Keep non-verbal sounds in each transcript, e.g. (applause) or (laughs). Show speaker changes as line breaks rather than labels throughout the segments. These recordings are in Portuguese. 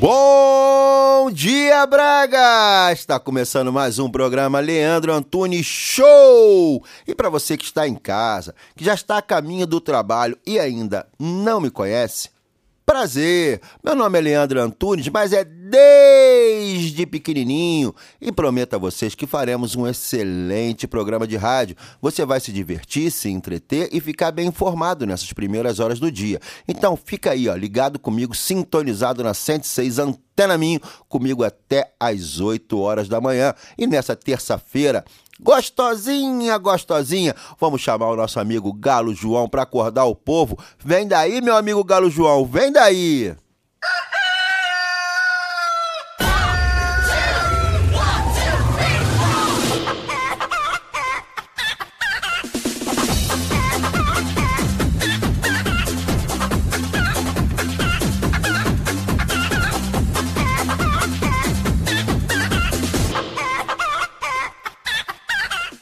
Bom dia, Braga! Está começando mais um programa Leandro Antunes Show! E para você que está em casa, que já está a caminho do trabalho e ainda não me conhece, Prazer, meu nome é Leandro Antunes, mas é desde pequenininho e prometo a vocês que faremos um excelente programa de rádio. Você vai se divertir, se entreter e ficar bem informado nessas primeiras horas do dia. Então fica aí, ó, ligado comigo, sintonizado na 106 Antena Minho, comigo até às 8 horas da manhã. E nessa terça-feira, Gostosinha, gostosinha. Vamos chamar o nosso amigo Galo João para acordar o povo. Vem daí, meu amigo Galo João, vem daí.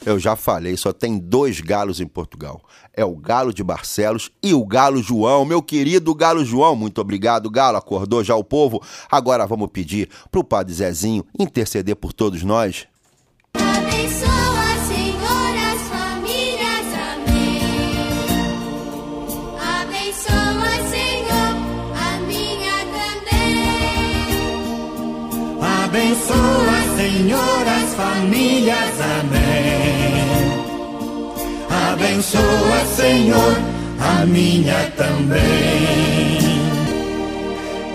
Eu já falei, só tem dois galos em Portugal. É o galo de Barcelos e o galo João, meu querido galo João. Muito obrigado, galo. Acordou já o povo. Agora vamos pedir pro Padre Zezinho interceder por todos nós.
Abençoa, Senhor, as famílias. Amém. Abençoa, Senhor, a minha também.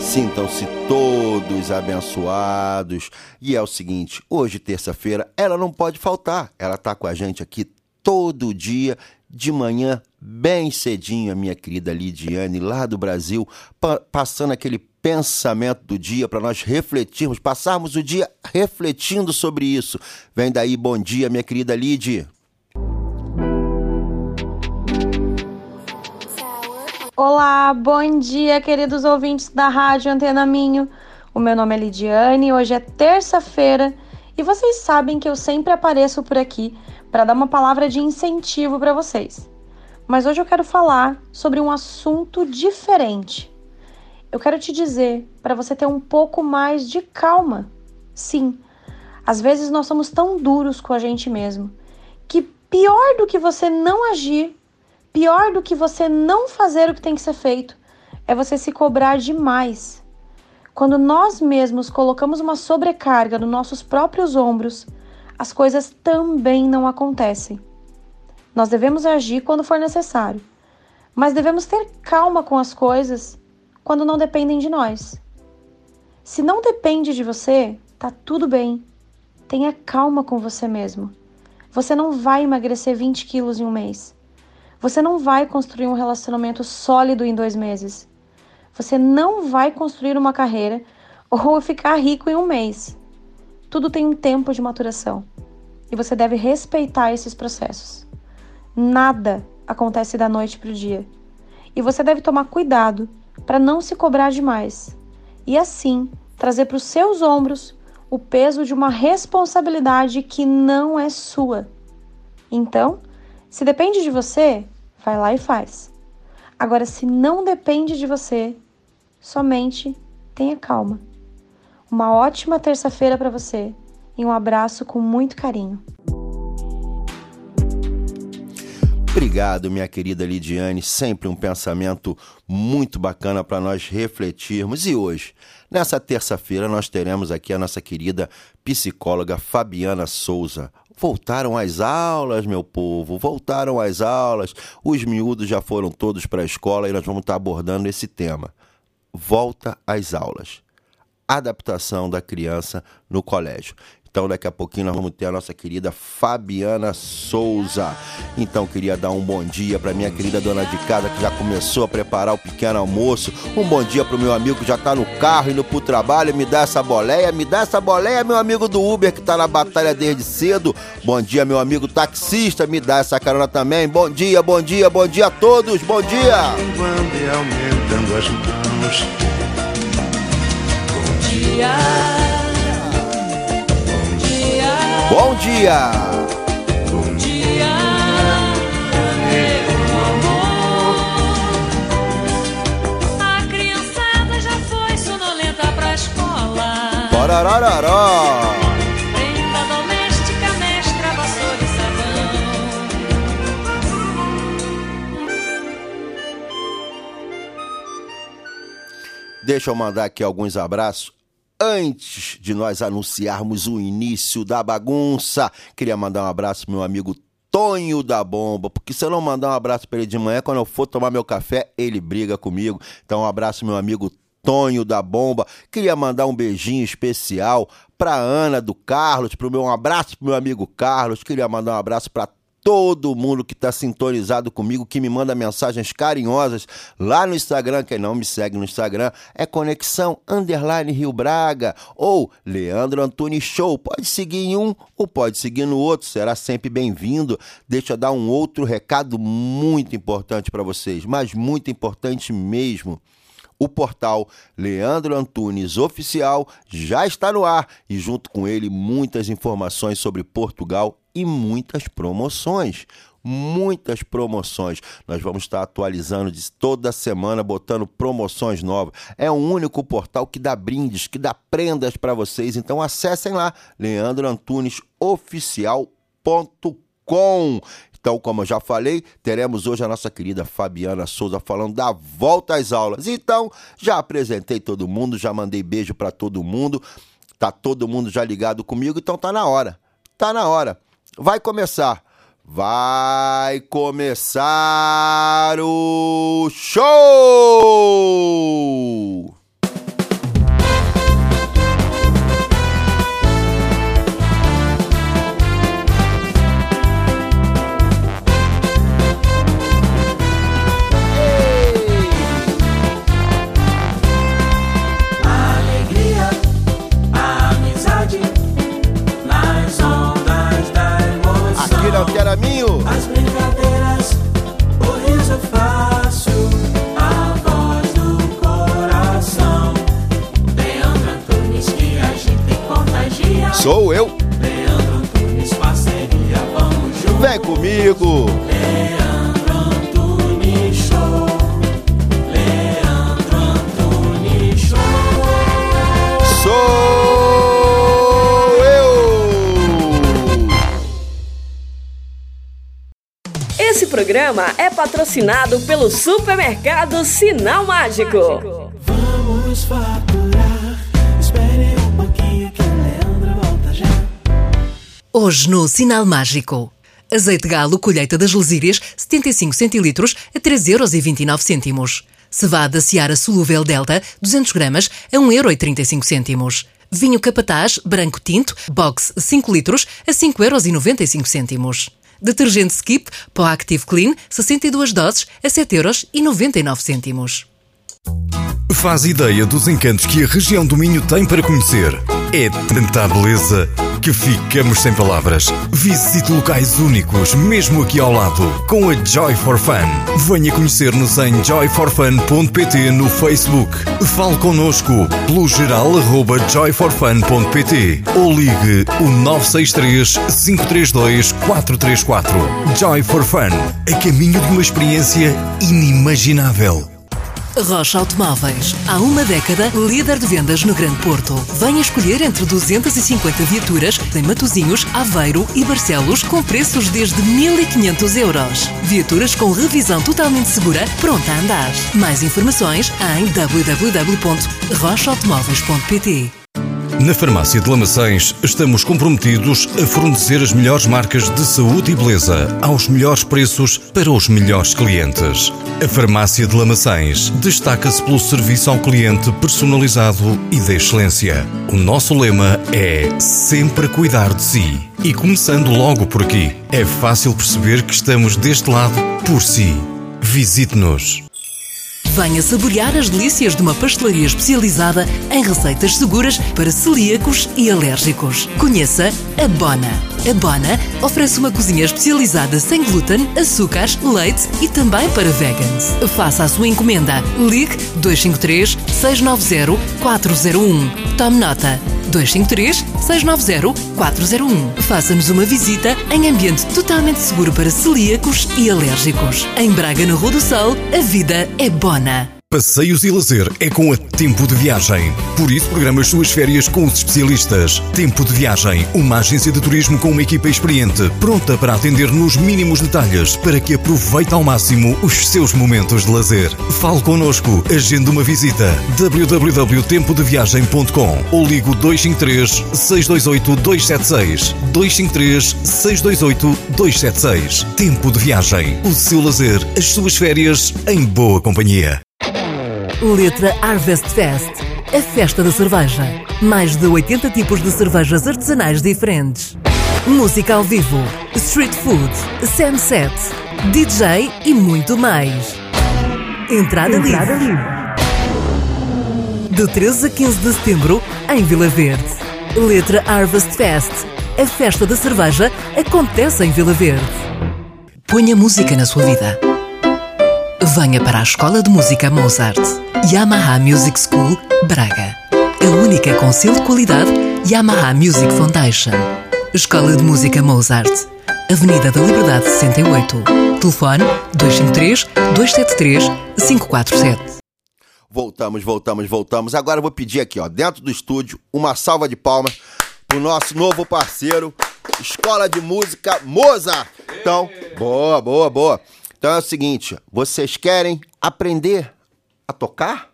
Sintam-se todos abençoados. E é o seguinte, hoje, terça-feira, ela não pode faltar. Ela tá com a gente aqui todo dia, de manhã, bem cedinho, a minha querida Lidiane, lá do Brasil, pa passando aquele pensamento do dia para nós refletirmos, passarmos o dia refletindo sobre isso. Vem daí, bom dia, minha querida Lid.
Olá, bom dia, queridos ouvintes da Rádio Antena Minho. O meu nome é Lidiane, hoje é terça-feira e vocês sabem que eu sempre apareço por aqui para dar uma palavra de incentivo para vocês. Mas hoje eu quero falar sobre um assunto diferente. Eu quero te dizer para você ter um pouco mais de calma. Sim, às vezes nós somos tão duros com a gente mesmo que pior do que você não agir Pior do que você não fazer o que tem que ser feito é você se cobrar demais. Quando nós mesmos colocamos uma sobrecarga nos nossos próprios ombros, as coisas também não acontecem. Nós devemos agir quando for necessário, mas devemos ter calma com as coisas quando não dependem de nós. Se não depende de você, tá tudo bem. Tenha calma com você mesmo. Você não vai emagrecer 20 quilos em um mês. Você não vai construir um relacionamento sólido em dois meses. Você não vai construir uma carreira ou ficar rico em um mês. Tudo tem um tempo de maturação e você deve respeitar esses processos. Nada acontece da noite para o dia e você deve tomar cuidado para não se cobrar demais e assim trazer para os seus ombros o peso de uma responsabilidade que não é sua. Então, se depende de você, vai lá e faz. Agora, se não depende de você, somente tenha calma. Uma ótima terça-feira para você e um abraço com muito carinho.
Obrigado, minha querida Lidiane. Sempre um pensamento muito bacana para nós refletirmos. E hoje, nessa terça-feira, nós teremos aqui a nossa querida psicóloga Fabiana Souza. Voltaram às aulas, meu povo, voltaram às aulas. Os miúdos já foram todos para a escola e nós vamos estar abordando esse tema. Volta às aulas. Adaptação da criança no colégio. Então daqui a pouquinho nós vamos ter a nossa querida Fabiana Souza. Então queria dar um bom dia para minha querida dona de casa que já começou a preparar o pequeno almoço. Um bom dia pro meu amigo que já tá no carro indo pro trabalho, me dá essa boleia, me dá essa boleia, meu amigo do Uber que tá na batalha desde cedo. Bom dia, meu amigo taxista, me dá essa carona também. Bom dia, bom dia, bom dia a todos. Bom dia.
Quando e as mãos.
Bom dia.
A criançada já foi sonolenta pra escola.
Porarararó.
Prenda doméstica, mestra, vassoura e sabão.
Deixa eu mandar aqui alguns abraços. Antes de nós anunciarmos o início da bagunça, queria mandar um abraço meu amigo Tonho da Bomba, porque se eu não mandar um abraço para ele de manhã, quando eu for tomar meu café, ele briga comigo. Então, um abraço, meu amigo Tonho da Bomba. Queria mandar um beijinho especial pra Ana do Carlos, pro meu um abraço pro meu amigo Carlos. Queria mandar um abraço pra todo mundo que está sintonizado comigo, que me manda mensagens carinhosas lá no Instagram. Quem não me segue no Instagram é Conexão Underline Rio Braga ou Leandro Antunes Show. Pode seguir em um ou pode seguir no outro, será sempre bem-vindo. Deixa eu dar um outro recado muito importante para vocês, mas muito importante mesmo. O portal Leandro Antunes Oficial já está no ar e, junto com ele, muitas informações sobre Portugal e muitas promoções. Muitas promoções. Nós vamos estar atualizando de toda semana, botando promoções novas. É o único portal que dá brindes, que dá prendas para vocês. Então acessem lá, leandroantunesoficial.com. Então, como eu já falei, teremos hoje a nossa querida Fabiana Souza falando da volta às aulas. Então, já apresentei todo mundo, já mandei beijo para todo mundo. Tá todo mundo já ligado comigo, então tá na hora. Tá na hora. Vai começar. Vai começar o show! Sou eu.
Leandro Antunes, parceria, vamos juntos.
Vem comigo.
Leandro Antunes Show. Leandro Antunes Show.
Sou eu.
Esse programa é patrocinado pelo supermercado Sinal Mágico.
Vamos faturar.
Hoje no Sinal Mágico. Azeite galo colheita das lesírias 75 centilitros a 3,29 euros. Cevada Seara solúvel Delta 200 gramas a 1,35 euros. Vinho Capataz branco tinto box 5 litros a 5,95 euros. Detergente Skip Pó Active Clean 62 doses a 7,99 euros.
Faz ideia dos encantos que a região do Minho tem para conhecer. É tanta beleza que ficamos sem palavras. Visite locais únicos, mesmo aqui ao lado, com a Joy for Fun. Venha conhecer-nos em joyforfun.pt no Facebook. Fale connosco pelo geral arroba joyforfun.pt ou ligue o 963 532 434. Joy for Fun, a caminho de uma experiência inimaginável.
Rocha Automóveis. Há uma década, líder de vendas no Grande Porto. Venha escolher entre 250 viaturas em Matozinhos, Aveiro e Barcelos com preços desde 1.500 euros. Viaturas com revisão totalmente segura, pronta a andar. Mais informações em www.rochaautomóveis.pt
Na Farmácia de Lamaçães estamos comprometidos a fornecer as melhores marcas de saúde e beleza aos melhores preços para os melhores clientes. A Farmácia de Lamaçães destaca-se pelo serviço ao cliente personalizado e de excelência. O nosso lema é sempre cuidar de si. E começando logo por aqui, é fácil perceber que estamos deste lado por si. Visite-nos.
Venha saborear as delícias de uma pastelaria especializada em receitas seguras para celíacos e alérgicos. Conheça a Bona. A Bona oferece uma cozinha especializada sem glúten, açúcares, leite e também para vegans. Faça a sua encomenda. Ligue 253 690 401. Tome nota. 253 690 401. Faça-nos uma visita em ambiente totalmente seguro para celíacos e alérgicos. Em Braga, na Rua do Sol, a vida é bona.
Passeios e lazer é com a Tempo de Viagem. Por isso, programa as suas férias com os especialistas. Tempo de Viagem, uma agência de turismo com uma equipa experiente, pronta para atender nos mínimos detalhes para que aproveite ao máximo os seus momentos de lazer. Fale connosco, agende uma visita. www.tempodeviagem.com ou ligo 253 628 276 253 628 276. Tempo de Viagem, o seu lazer, as suas férias em boa companhia.
Letra Harvest Fest, a festa da cerveja. Mais de 80 tipos de cervejas artesanais diferentes. Música ao vivo, street food, sunset, DJ e muito mais. Entrada,
Entrada
livre. De 13 a 15 de setembro, em Vila Verde. Letra Harvest Fest, a festa da cerveja acontece em Vila Verde. Ponha música na sua vida. Venha para a Escola de Música Mozart, Yamaha Music School, Braga. A única com selo de qualidade Yamaha Music Foundation. Escola de Música Mozart, Avenida da Liberdade 68. Telefone 253 273 547.
Voltamos, voltamos, voltamos. Agora vou pedir aqui, ó, dentro do estúdio, uma salva de palmas pro nosso novo parceiro, Escola de Música Mozart. Então, boa, boa, boa. Então é o seguinte, vocês querem aprender a tocar?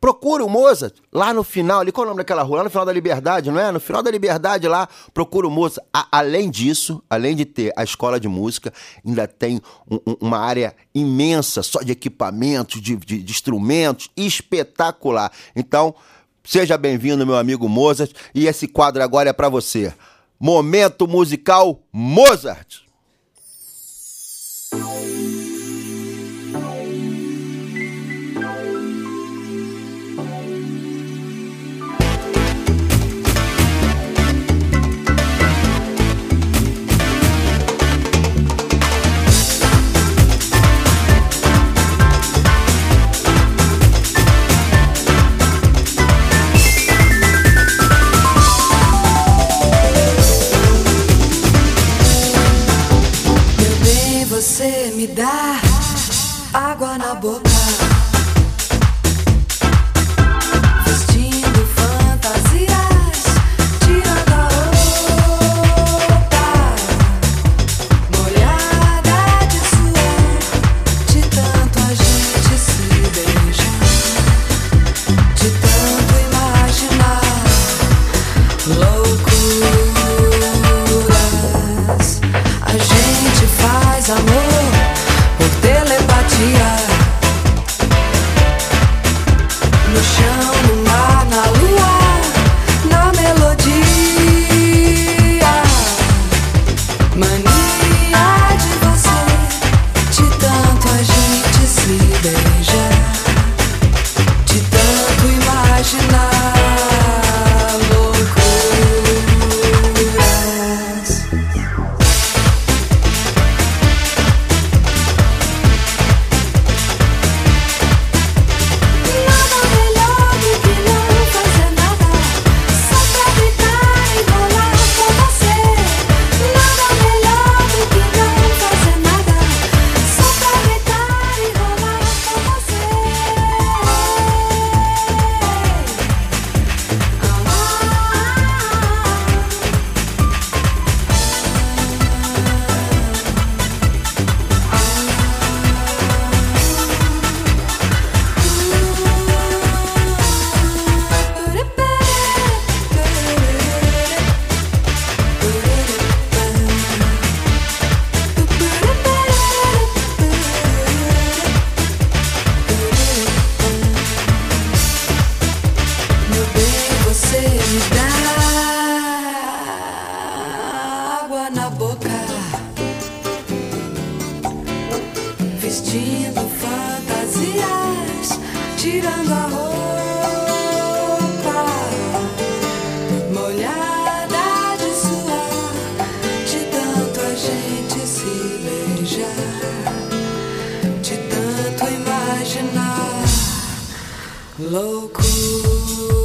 Procure o Mozart lá no final, ali, qual é o nome daquela rua? Lá no final da Liberdade, não é? No final da Liberdade lá, procura o Mozart. A- além disso, além de ter a escola de música, ainda tem um- um- uma área imensa só de equipamentos, de, de- de instrumentos, espetacular. Então, seja bem-vindo, meu amigo Mozart, e esse quadro agora é para você. Momento musical Mozart.
novidade.
Loucuras, a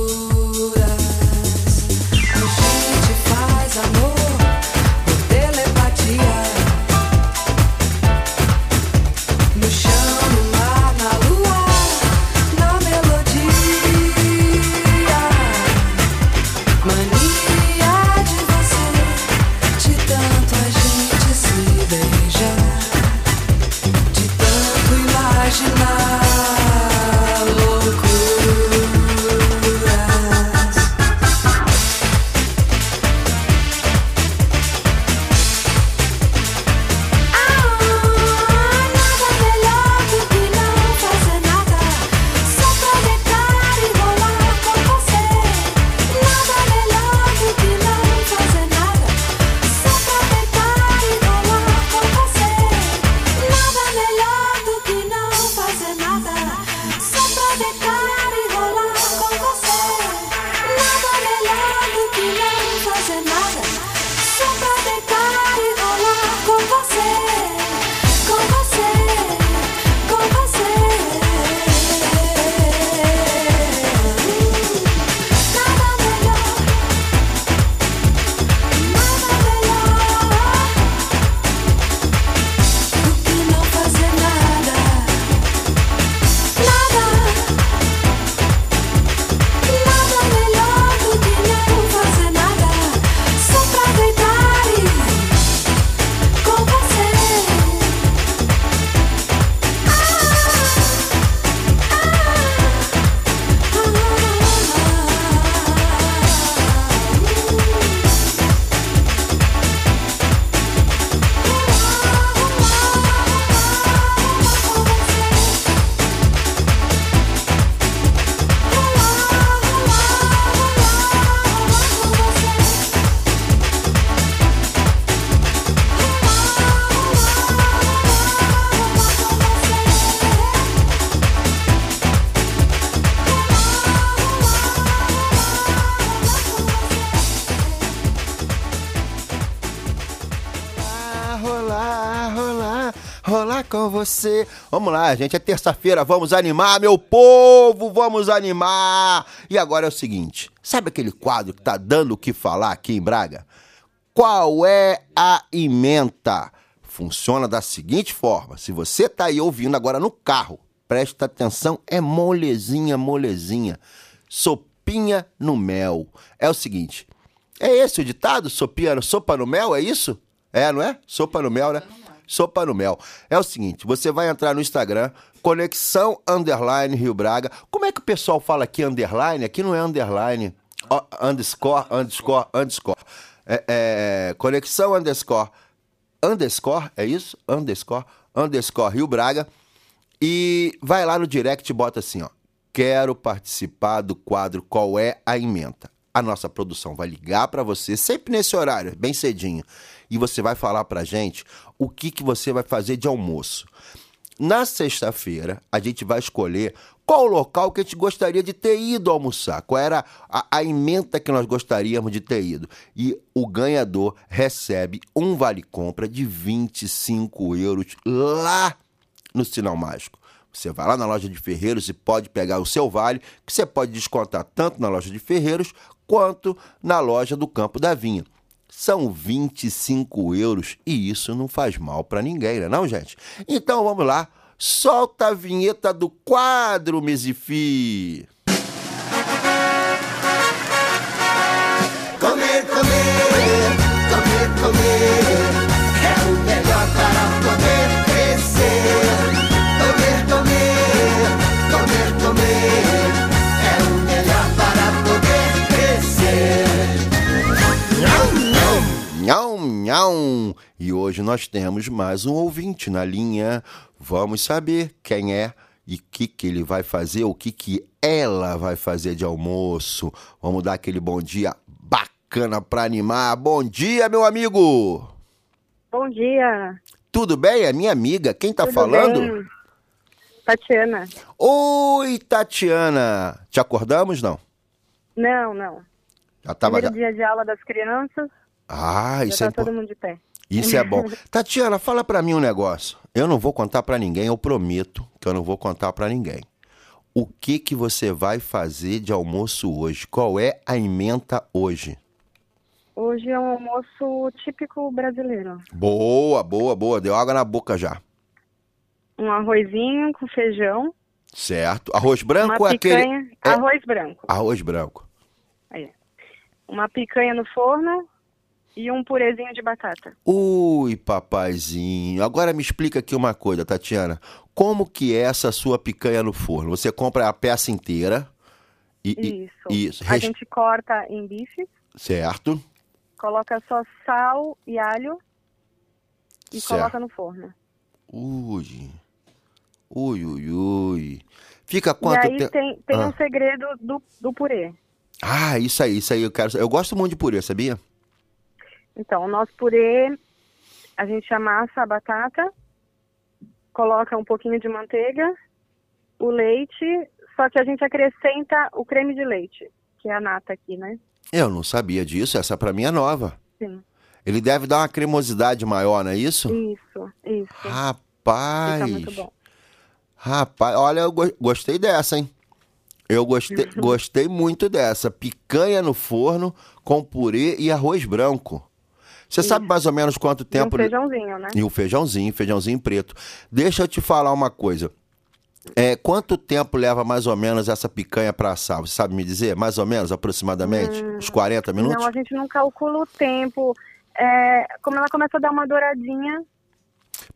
você.
Vamos lá, gente, é terça-feira, vamos animar, meu povo, vamos animar. E agora é o seguinte, sabe aquele quadro que tá dando o que falar aqui em Braga? Qual é a emenda? Funciona da seguinte forma, se você tá aí ouvindo agora no carro, presta atenção, é molezinha, molezinha. Sopinha no mel. É o seguinte, é esse o ditado? Sopinha, sopa no mel, é isso? É, não é? Sopa no mel, né? Sopa no mel. É o seguinte, você vai entrar no Instagram, Conexão Underline Rio Braga. Como é que o pessoal fala aqui underline? Aqui não é underline. Ó, underscore, underscore, underscore. É, é, conexão underscore, underscore, é isso? Underscore, underscore Rio Braga. E vai lá no direct e bota assim, ó. Quero participar do quadro Qual é a Emenda? A nossa produção vai ligar para você, sempre nesse horário, bem cedinho. E você vai falar pra gente o que, que você vai fazer de almoço. Na sexta-feira, a gente vai escolher qual o local que a gente gostaria de ter ido almoçar, qual era a, a emenda que nós gostaríamos de ter ido. E o ganhador recebe um vale-compra de 25 euros lá no Sinal Mágico. Você vai lá na loja de Ferreiros e pode pegar o seu vale, que você pode descontar tanto na loja de Ferreiros quanto na loja do Campo da Vinha. São 25 euros e isso não faz mal para ninguém, né não, gente? Então vamos lá, solta a vinheta do quadro, Mesifi. E hoje nós temos mais um ouvinte na linha. Vamos saber quem é e o que, que ele vai fazer, o que, que ela vai fazer de almoço. Vamos dar aquele bom dia bacana para animar. Bom dia, meu amigo!
Bom dia.
Tudo bem? É minha amiga. Quem tá
Tudo
falando?
bem? Tatiana.
Oi, Tatiana. Te acordamos, não?
Não, não.
Já tava...
Primeiro dia de aula das crianças.
Ah, isso
tá
é, impor-
todo mundo de pé.
isso é bom. (laughs) Tatiana, fala pra mim um negócio. Eu não vou contar pra ninguém, eu prometo que eu não vou contar pra ninguém. o que que você vai fazer de almoço hoje? Qual é a emenda hoje?
Hoje é um almoço típico brasileiro.
Boa, boa, boa. Deu água na boca já.
Um arrozinho com feijão,
Certo. Arroz branco
uma
ou aquele.
picanha,
é-
arroz branco.
Arroz branco.
Aí. Uma picanha no forno e um purezinho de batata.
Ui, papaizinho. Agora me explica aqui uma coisa, Tatiana. Como que é essa sua picanha no forno? Você compra a peça inteira e. e-
Isso.
isso.
A gente corta em bife,
Certo.
coloca só sal e alho e
Certo.
coloca no forno.
Ui. Ui, ui, ui. Fica quanto
e aí
tempo?
tem, tem
Ah.
um segredo do, do purê.
Ah, isso aí, isso aí. Eu, quero... eu gosto muito de purê, sabia?
Então, o nosso purê, a gente amassa a batata, coloca um pouquinho de manteiga, o leite, só que a gente acrescenta o creme de leite, que é a nata aqui, né?
Eu não sabia disso. Essa pra mim é nova.
Sim.
Ele deve dar uma cremosidade maior, não é isso?
Isso, isso.
Rapaz.
Fica muito bom.
Rapaz, olha, eu go- gostei dessa, hein? Eu gostei, (laughs) gostei muito dessa. Picanha no forno com purê e arroz branco. Você sabe mais ou menos quanto
E um
tempo.
feijãozinho, né?
E o feijãozinho, feijãozinho preto. Deixa eu te falar uma coisa. É, quanto tempo leva mais ou menos essa picanha pra assar? Você sabe me dizer? Mais ou menos, aproximadamente? Uns 40 minutos?
Hum, Não, a gente não calcula o tempo. É, como ela começa a dar uma douradinha,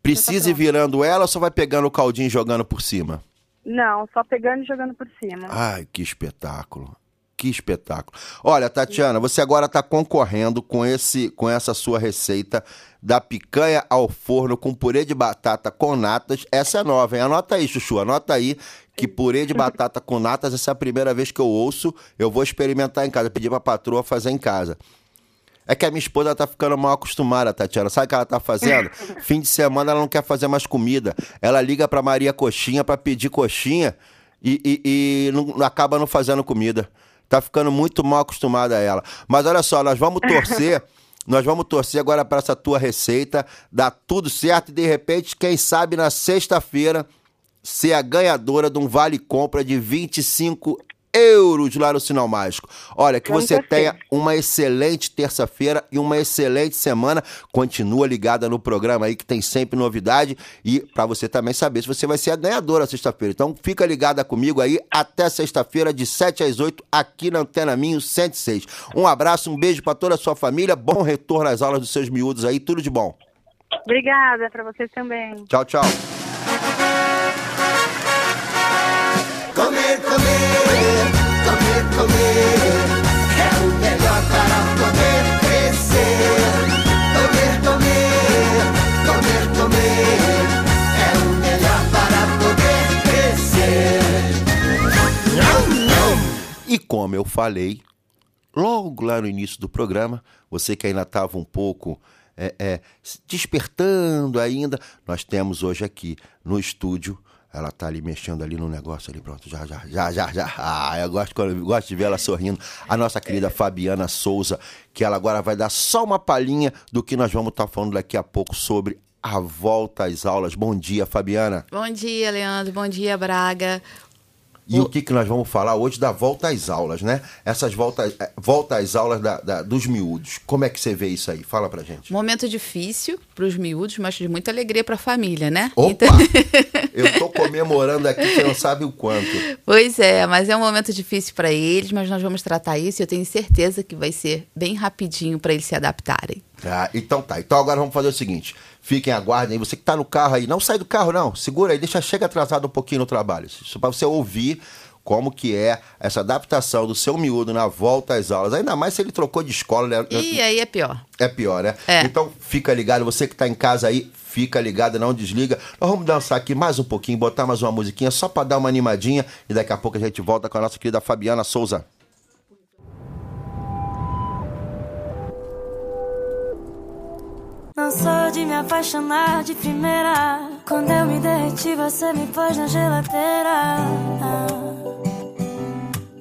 Precisa ir virando ela ou só vai pegando o caldinho e jogando por cima?
não, só pegando e jogando por cima.
Ai, que espetáculo. Que espetáculo. Olha, Tatiana, você agora está concorrendo com, esse, com essa sua receita da picanha ao forno com purê de batata com natas. Essa é nova, hein? Anota aí, Chuchu, anota aí que purê de batata com natas, essa é a primeira vez que eu ouço. Eu vou experimentar em casa, pedir pra patroa fazer em casa. É que a minha esposa tá ficando mal acostumada, Tatiana. Sabe o que ela tá fazendo? (laughs) Fim de semana ela não quer fazer mais comida. Ela liga pra Maria Coxinha pra pedir coxinha e, e- e não, acaba não fazendo comida. Tá ficando muito mal acostumada a ela. Mas olha só, nós vamos torcer. (laughs) Nós vamos torcer agora para essa tua receita, dar tudo certo e de repente, quem sabe na sexta-feira, ser a ganhadora de um vale compra de 25 euros lá no Sinal Mágico. Olha, que você tenha uma excelente terça-feira e uma excelente semana. Continua ligada no programa aí que tem sempre novidade e para você também saber se você vai ser a ganhadora sexta-feira. Então fica ligada comigo aí até sexta-feira de 7 às 8 aqui na Antena Minho 106. Um abraço, um beijo para toda a sua família. Bom retorno às aulas dos seus miúdos aí, tudo de bom.
Obrigada para vocês também.
Tchau, tchau.
Comer, comer,
como eu falei, logo lá no início do programa, você que ainda estava um pouco é, é, despertando ainda, nós temos hoje aqui no estúdio. Ela tá ali mexendo ali no negócio ali, pronto, já, já, já, já, já. Ah, eu gosto, eu gosto de ver ela sorrindo. A nossa querida Fabiana Souza, que ela agora vai dar só uma palhinha do que nós vamos estar falando daqui a pouco sobre a volta às aulas. Bom dia, Fabiana.
Bom dia, Leandro. Bom dia, Braga.
E o que, que nós vamos falar hoje da volta às aulas, né? Essas voltas volta às aulas da- da- dos miúdos. Como é que você vê isso aí? Fala pra gente.
Momento difícil para os miúdos, mas de muita alegria para a família, né?
Opa! (laughs) Eu tô comemorando aqui, você não sabe o quanto.
Pois é, mas é um momento difícil para eles, mas nós vamos tratar isso e eu tenho certeza que vai ser bem rapidinho para eles se adaptarem.
Ah, então tá. Então agora vamos fazer o seguinte. Fiquem, aguardem aí. Você que tá no carro aí, não sai do carro não. Segura aí, deixa, chega atrasado um pouquinho no trabalho. Isso pra você ouvir como que é essa adaptação do seu miúdo na volta às aulas. Ainda mais se ele trocou de escola, né?
E aí é pior.
É pior, né?
É.
Então fica ligado, você que tá em casa aí, fica ligado, não desliga. Nós vamos dançar aqui mais um pouquinho, botar mais uma musiquinha só pra dar uma animadinha e daqui a pouco a gente volta com a nossa querida Fabiana Souza.
Não sou de me apaixonar de primeira. Quando eu me derreti, você me pôs na geladeira. Ah,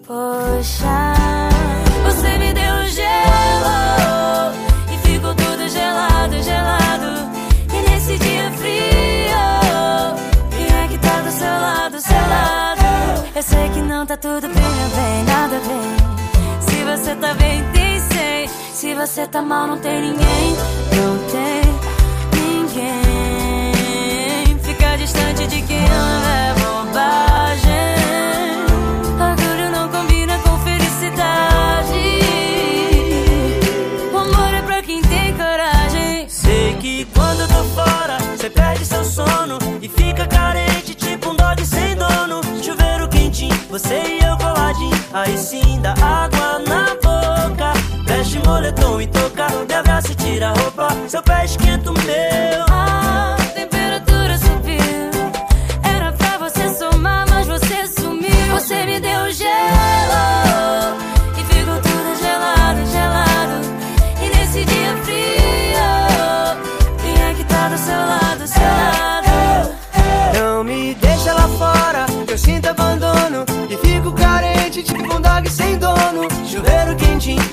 poxa, você me deu um gelo e ficou tudo gelado, gelado. E nesse dia frio, quem é que tá do seu lado, seu lado? Eu
sei que não tá tudo bem, meu bem, nada bem. Se
você tá bem, tem se você tá mal, não tem ninguém. Não tem ninguém. Ficar distante de quem ama é bobagem. Orgulho não combina com felicidade. O amor é pra quem tem coragem.
Sei que quando eu tô fora, você perde seu sono e fica carente, tipo um dog sem dono. Chuveiro quentinho, você e eu coladinho. Aí sim dá água na. Veste moletom e toca, me abraça e tira a roupa. Seu pé esquenta o meu.
A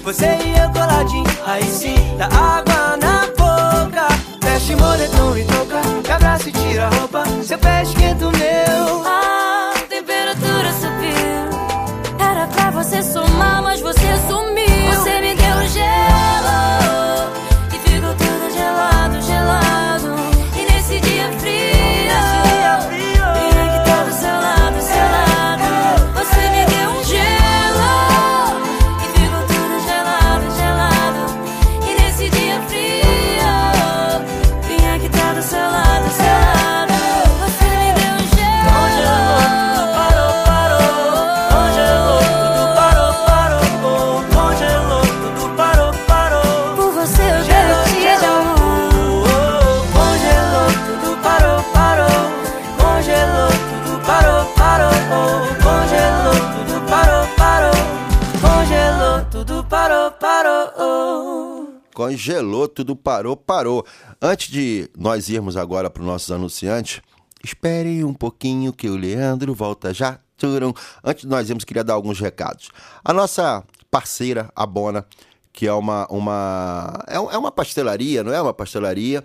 você e
eu coladinho Aí sim, dá água parou, parou.
Antes de nós irmos agora para os nossos anunciantes, esperem um pouquinho que o Leandro volta já. Turum. Antes de nós irmos, queria dar alguns recados. A nossa parceira, a Bona, que é uma, uma, é é uma pastelaria, não é uma pastelaria,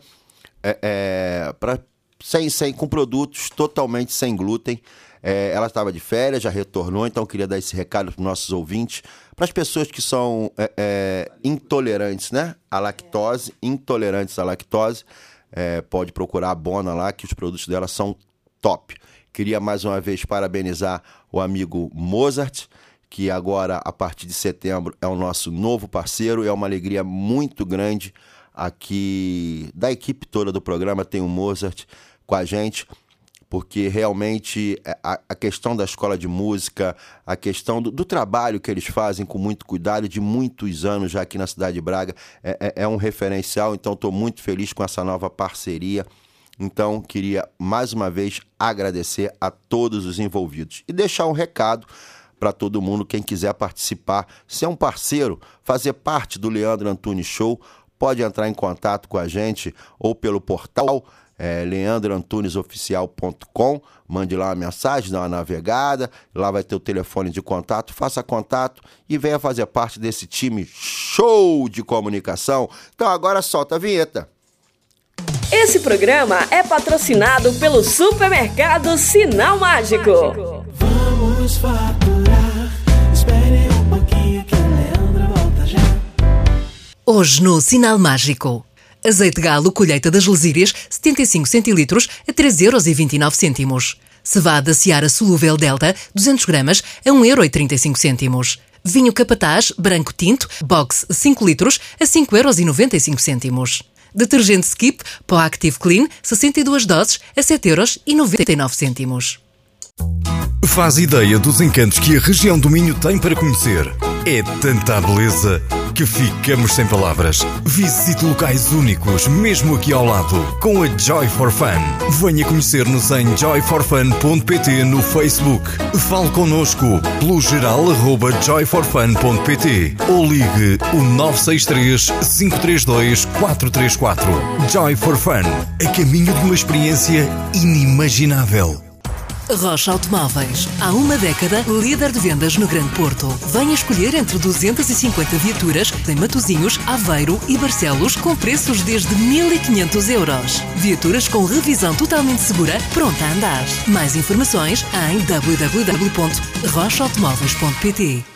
é, é, pra, sem, sem, com produtos totalmente sem glúten. É, ela estava de férias, já retornou, então queria dar esse recado para os nossos ouvintes, para as pessoas que são é, é, intolerantes né, à lactose, intolerantes à lactose, é, pode procurar a Bona lá, que os produtos dela são top. Queria mais uma vez parabenizar o amigo Mozart, que agora, a partir de setembro, é o nosso novo parceiro. É uma alegria muito grande aqui da equipe toda do programa. Tem o Mozart com a gente, porque realmente é, a, a questão da escola de música, a questão do, do trabalho que eles fazem com muito cuidado, de muitos anos já aqui na cidade de Braga, é, é- é um referencial. Então, estou muito feliz com essa nova parceria. Então, queria mais uma vez agradecer a todos os envolvidos e deixar um recado para todo mundo, quem quiser participar, ser um parceiro, fazer parte do Leandro Antunes Show, pode entrar em contato com a gente ou pelo portal é, leandroantunesoficial.com, mande lá uma mensagem, dá uma navegada, lá vai ter o telefone de contato, faça contato e venha fazer parte desse time show de comunicação. Então agora solta a vinheta.
Esse programa é patrocinado pelo supermercado Sinal Mágico.
Vamos faturar Espere um pouquinho que o Leandro volta já
Hoje no Sinal Mágico. Azeite galo colheita das lesírias 75 centilitros a 3,29 euros. Cevada Seara solúvel Delta 200 gramas a 1,35 euros. Vinho Capataz branco tinto box 5 litros a 5,95 euros. Detergente Skip Pó Active Clean 62 doses a 7,99 euros.
Faz ideia dos encantos que a região do Minho tem para conhecer. É tanta beleza que ficamos sem palavras. Visite locais únicos, mesmo aqui ao lado, com a Joy for Fun. Venha conhecer-nos em joyforfun.pt no Facebook. Fale connosco pelo geral arroba joyforfun.pt ou ligue o 963 532 434. Joy for Fun, a caminho de uma experiência inimaginável.
Rocha Automóveis. Há uma década, líder de vendas no Grande Porto. Venha escolher entre 250 viaturas em Matozinhos, Aveiro e Barcelos com preços desde 1.500 euros. Viaturas com revisão totalmente segura, pronta a andar. Mais informações em www.rochaautomóveis.pt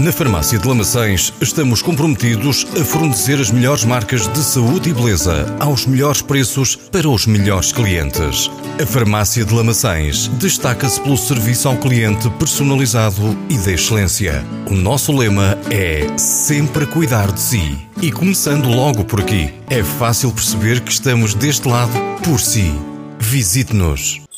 Na Farmácia de Lamaçães estamos comprometidos a fornecer as melhores marcas de saúde e beleza aos melhores preços para os melhores clientes. A Farmácia de Lamaçães destaca-se pelo serviço ao cliente personalizado e de excelência. O nosso lema é sempre cuidar de si. E começando logo por aqui, é fácil perceber que estamos deste lado por si. Visite-nos.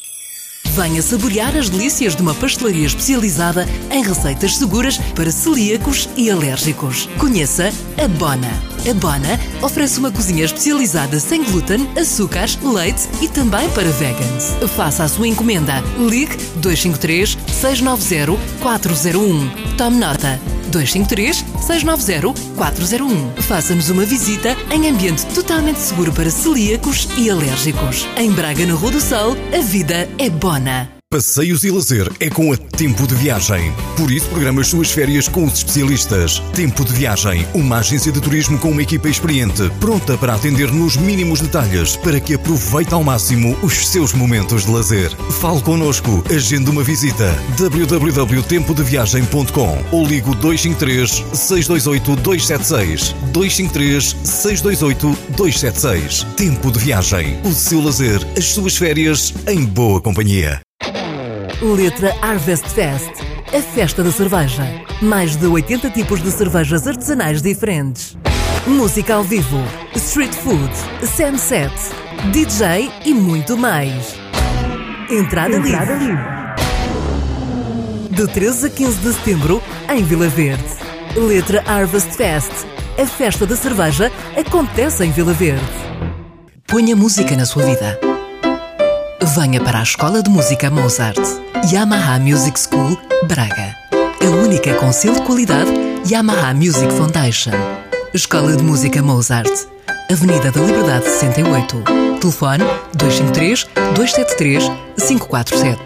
Venha saborear as delícias de uma pastelaria especializada em receitas seguras para celíacos e alérgicos. Conheça a Bona. A Bona oferece uma cozinha especializada sem glúten, açúcares, leite e também para vegans. Faça a sua encomenda. Ligue 253 690 401. Tome nota. 253 690 401. Faça-nos uma visita em ambiente totalmente seguro para celíacos e alérgicos. Em Braga, na Rua do Sol, a vida é bona.
Passeios e lazer é com a Tempo de Viagem. Por isso, programa as suas férias com os especialistas. Tempo de Viagem, uma agência de turismo com uma equipa experiente, pronta para atender nos mínimos detalhes para que aproveite ao máximo os seus momentos de lazer. Fale connosco, agende uma visita www.tempodeviagem.com ou ligo 253 628 276 253 628 276. Tempo de Viagem, o seu lazer, as suas férias em boa companhia.
Letra Harvest Fest, a festa da cerveja. Mais de 80 tipos de cervejas artesanais diferentes. Música ao vivo, street food, sunset, DJ e muito mais. Entrada,
Entrada
livre. De 13 a 15 de setembro, em Vila Verde. Letra Harvest Fest, a festa da cerveja acontece em Vila Verde. Ponha música na sua vida. Venha para a Escola de Música Mozart, Yamaha Music School, Braga. A única com selo de qualidade Yamaha Music Foundation. Escola de Música Mozart, Avenida da Liberdade 68. Telefone 253 273 547.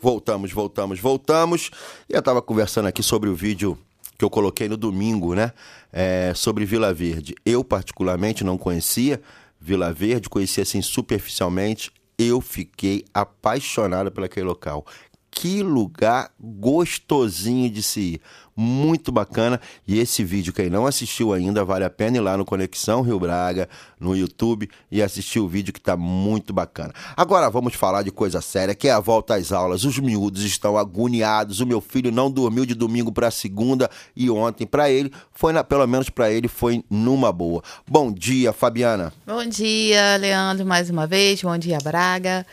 Voltamos, voltamos, voltamos. Eu estava conversando aqui sobre o vídeo que eu coloquei no domingo, né? É, sobre Vila Verde. Eu, particularmente, não conhecia Vila Verde, conhecia assim superficialmente. Eu fiquei apaixonado por aquele local. Que lugar gostosinho de se ir. Muito bacana. E esse vídeo, quem não assistiu ainda, vale a pena ir lá no Conexão Rio Braga, no YouTube, e assistir o vídeo que tá muito bacana. Agora vamos falar de coisa séria, que é a volta às aulas. Os miúdos estão agoniados. O meu filho não dormiu de domingo para segunda e ontem para ele foi na, pelo menos para ele foi numa boa. Bom dia, Fabiana.
Bom dia, Leandro, mais uma vez. Bom dia, Braga.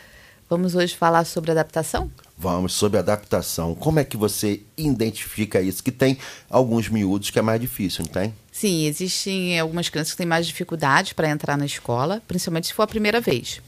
Vamos hoje falar sobre adaptação?
Vamos sobre adaptação. Como é que você identifica isso? Que tem alguns miúdos que é mais difícil, não tem?
Sim, existem algumas crianças que têm mais dificuldade para entrar na escola, principalmente se for a primeira vez.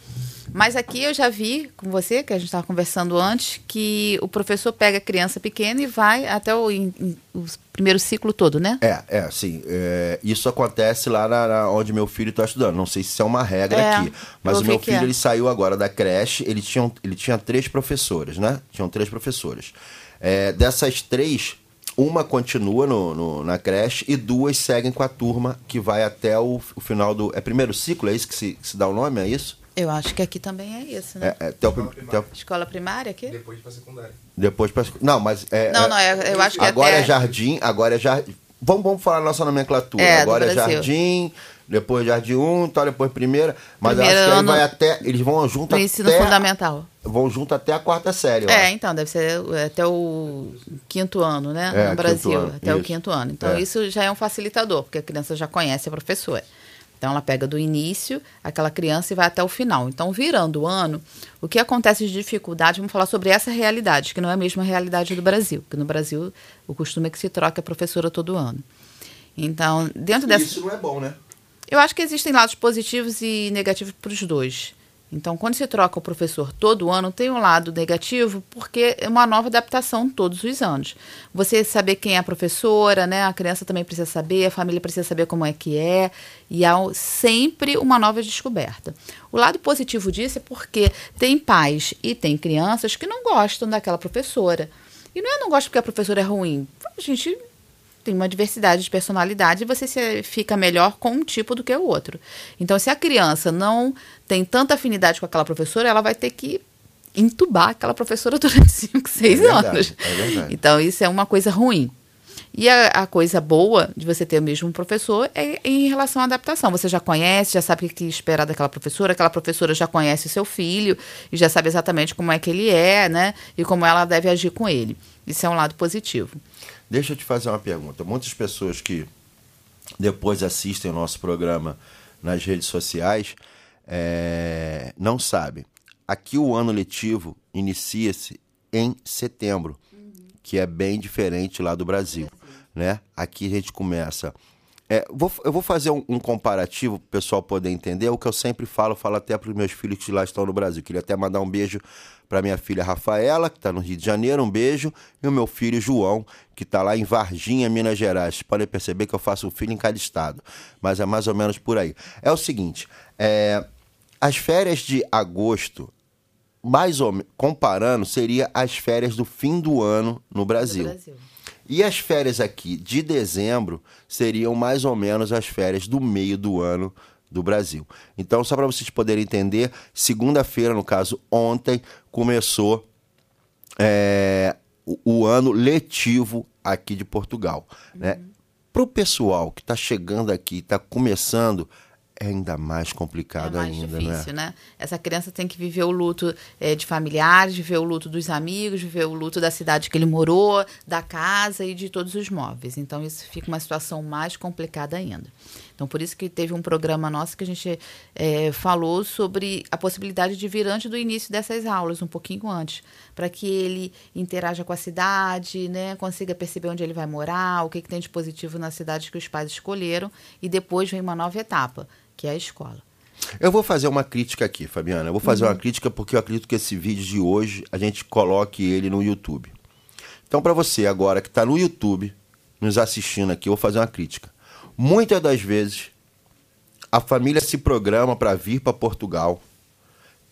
Mas aqui eu já vi com você, que a gente estava conversando antes, que o professor pega a criança pequena e vai até o, em- em- o primeiro ciclo todo, né?
É, é, sim. É, isso acontece lá na, na- onde meu filho está estudando. Não sei se isso é uma regra
É,
aqui. Mas o meu filho
é.
ele saiu agora da creche. Ele tinha, ele tinha três professoras, né? Tinham três professoras. É, dessas três, uma continua no, no- na creche e duas seguem com a turma que vai até o, o final do. É primeiro ciclo? É isso que se, que se dá o nome? É isso?
Eu acho que aqui também é isso, né?
É, é, até o prim- até o-
Escola primária aqui?
Depois pra secundária.
depois pra, Não, mas. É,
Não, não, é- eu acho que
Agora
até-
é jardim, agora é jardim. Vamos, vamos falar a nossa nomenclatura.
É,
agora é jardim, depois jardim 1, tal, depois primeira. Mas
Primeiro
eu acho que aí
ano-
vai até. Eles vão junto
No ensino
até.
fundamental.
Vão junto até a quarta série,
É,
acho.
então, deve ser até o quinto ano, né?
É,
no Brasil,
ano,
até o
isso.
quinto ano. Então,
É.
isso já é um facilitador, porque a criança já conhece a professora. Então, ela pega do início aquela criança e vai até o final. Então, virando o ano, o que acontece de dificuldade, vamos falar sobre essa realidade, que não é a mesma realidade do Brasil. Porque no Brasil, o costume é que se troca a professora todo ano. Então, dentro dessa.
Isso não é bom, né?
Eu acho que existem lados positivos e negativos para os dois. Então, quando se troca o professor todo ano, tem um lado negativo, porque é uma nova adaptação todos os anos. Você saber quem é a professora, né? A criança também precisa saber, a família precisa saber como é que é, e há sempre uma nova descoberta. O lado positivo disso é porque tem pais e tem crianças que não gostam daquela professora. E não é não gosto porque a professora é ruim. A gente tem uma diversidade de personalidade e você se, fica melhor com um tipo do que o outro. Então, se a criança não tem tanta afinidade com aquela professora, ela vai ter que entubar aquela professora (laughs) durante 5, 6
verdade,
anos.
é.
Então, isso é uma coisa ruim. E a, a coisa boa de você ter o mesmo professor é em relação à adaptação. Você já conhece, já sabe o que esperar daquela professora, aquela professora já conhece o seu filho e já sabe exatamente como é que ele é, né? E como ela deve agir com ele. Isso é um lado positivo.
Deixa eu te fazer uma pergunta. Muitas pessoas que depois assistem o nosso programa nas redes sociais é, não sabem. Aqui o ano letivo inicia-se em setembro, que é bem diferente lá do Brasil. Né? Aqui a gente começa. É, vou- eu vou fazer um, um comparativo para o pessoal poder entender. O que eu sempre falo, falo até para os meus filhos que lá estão no Brasil. Queria até mandar um beijo para minha filha Rafaela, que está no Rio de Janeiro, um beijo, e o meu filho João, que está lá em Varginha, Minas Gerais. Vocês podem perceber que eu faço um filho em cada estado, mas é mais ou menos por aí. É o seguinte, é, as férias de agosto, mais ou comparando, seria as férias do fim do ano no Brasil. E as férias aqui de dezembro seriam mais ou menos as férias do meio do ano do Brasil. Então, só para vocês poderem entender, segunda-feira, no caso ontem, começou é, o, o ano letivo aqui de Portugal. Né? Para o pessoal que está chegando aqui, está começando, é ainda mais complicado
É mais
ainda,
difícil,
né?
né? Essa criança tem que viver o luto eh, de familiares, viver o luto dos amigos, viver o luto da cidade que ele morou, da casa e de todos os móveis. Então, isso fica uma situação mais complicada ainda. Então, por isso que teve um programa nosso que a gente eh, falou sobre a possibilidade de vir antes do início dessas aulas, um pouquinho antes, para que ele interaja com a cidade, né? consiga perceber onde ele vai morar, o que, que tem de positivo na cidade que os pais escolheram, e depois vem uma nova etapa, que é a escola.
Eu vou fazer uma crítica aqui, Fabiana. Eu vou fazer
Uhum.
uma crítica porque eu acredito que esse vídeo de hoje a gente coloque ele no YouTube. Então, para você agora que está no YouTube, nos assistindo aqui, eu vou fazer uma crítica. Muitas das vezes, a família se programa para vir para Portugal,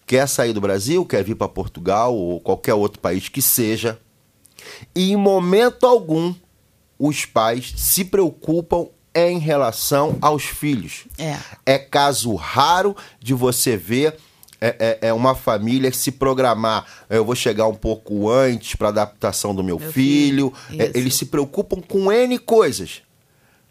quer sair do Brasil, quer vir para Portugal ou qualquer outro país que seja, e em momento algum os pais se preocupam em relação aos filhos.
É.
É caso raro de você ver é, é, é uma família se programar. Eu vou chegar um pouco antes para adaptação do meu,
Meu
filho.
filho,
É, eles se preocupam com N coisas.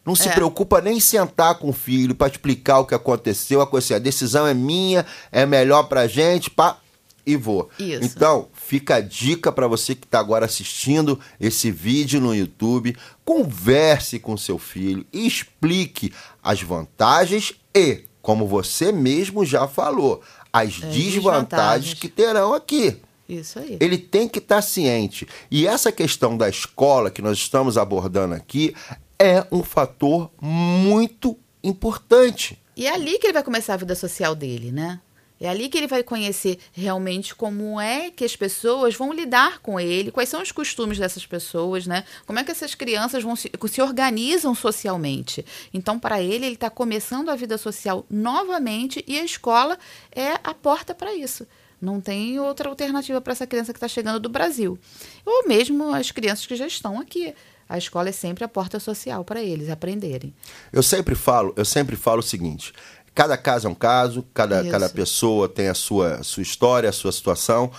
Não se
É.
preocupa nem em sentar com o filho para explicar o que aconteceu. A, coisa assim, a decisão é minha, é melhor pra gente, pá, e vou.
Isso.
Então, fica a dica para você que está agora assistindo esse vídeo no YouTube. Converse com seu filho e explique as vantagens e, como você mesmo já falou, as desvantagens,
desvantagens.
que terão aqui.
Isso aí.
Ele tem que estar ciente. E essa questão da escola que nós estamos abordando aqui é um fator muito importante.
E é ali que ele vai começar a vida social dele, né? É ali que ele vai conhecer realmente como é que as pessoas vão lidar com ele, quais são os costumes dessas pessoas, né? Como é que essas crianças vão se, se organizam socialmente. Então, para ele, ele está começando a vida social novamente e a escola é a porta para isso. Não tem outra alternativa para essa criança que está chegando do Brasil. Ou mesmo as crianças que já estão aqui. A escola é sempre a porta social para eles aprenderem.
Eu sempre falo, eu sempre falo o seguinte: cada caso é um caso, cada,
Isso.
cada pessoa tem a sua, a sua história, a sua situação.